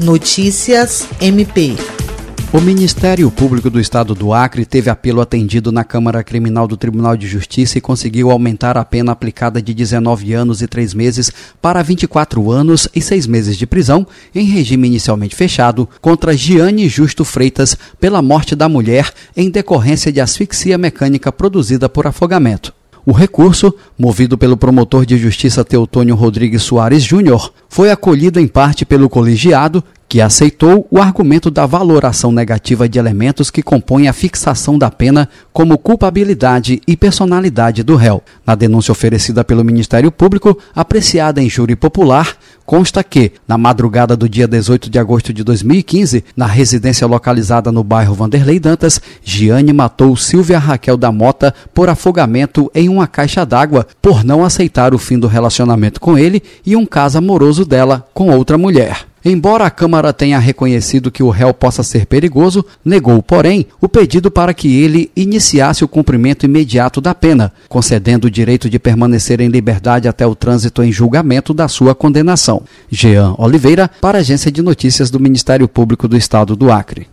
Notícias MP. O Ministério Público do Estado do Acre teve apelo atendido na Câmara Criminal do Tribunal de Justiça e conseguiu aumentar a pena aplicada de 19 anos e 3 meses para 24 anos e 6 meses de prisão, em regime inicialmente fechado, contra Giane Justo Freitas pela morte da mulher em decorrência de asfixia mecânica produzida por afogamento. O recurso, movido pelo promotor de justiça Teutônio Rodrigues Soares Júnior, foi acolhido em parte pelo colegiado, que aceitou o argumento da valoração negativa de elementos que compõem a fixação da pena como culpabilidade e personalidade do réu. Na denúncia oferecida pelo Ministério Público, apreciada em júri popular, consta que, na madrugada do dia 18 de agosto de 2015, na residência localizada no bairro Vanderlei Dantas, Giane matou Silvia Raquel da Mota por afogamento em uma caixa d'água por não aceitar o fim do relacionamento com ele e um caso amoroso dela com outra mulher. Embora a Câmara tenha reconhecido que o réu possa ser perigoso, negou, porém, o pedido para que ele iniciasse o cumprimento imediato da pena, concedendo o direito de permanecer em liberdade até o trânsito em julgamento da sua condenação. Jean Oliveira, para a Agência de Notícias do Ministério Público do Estado do Acre.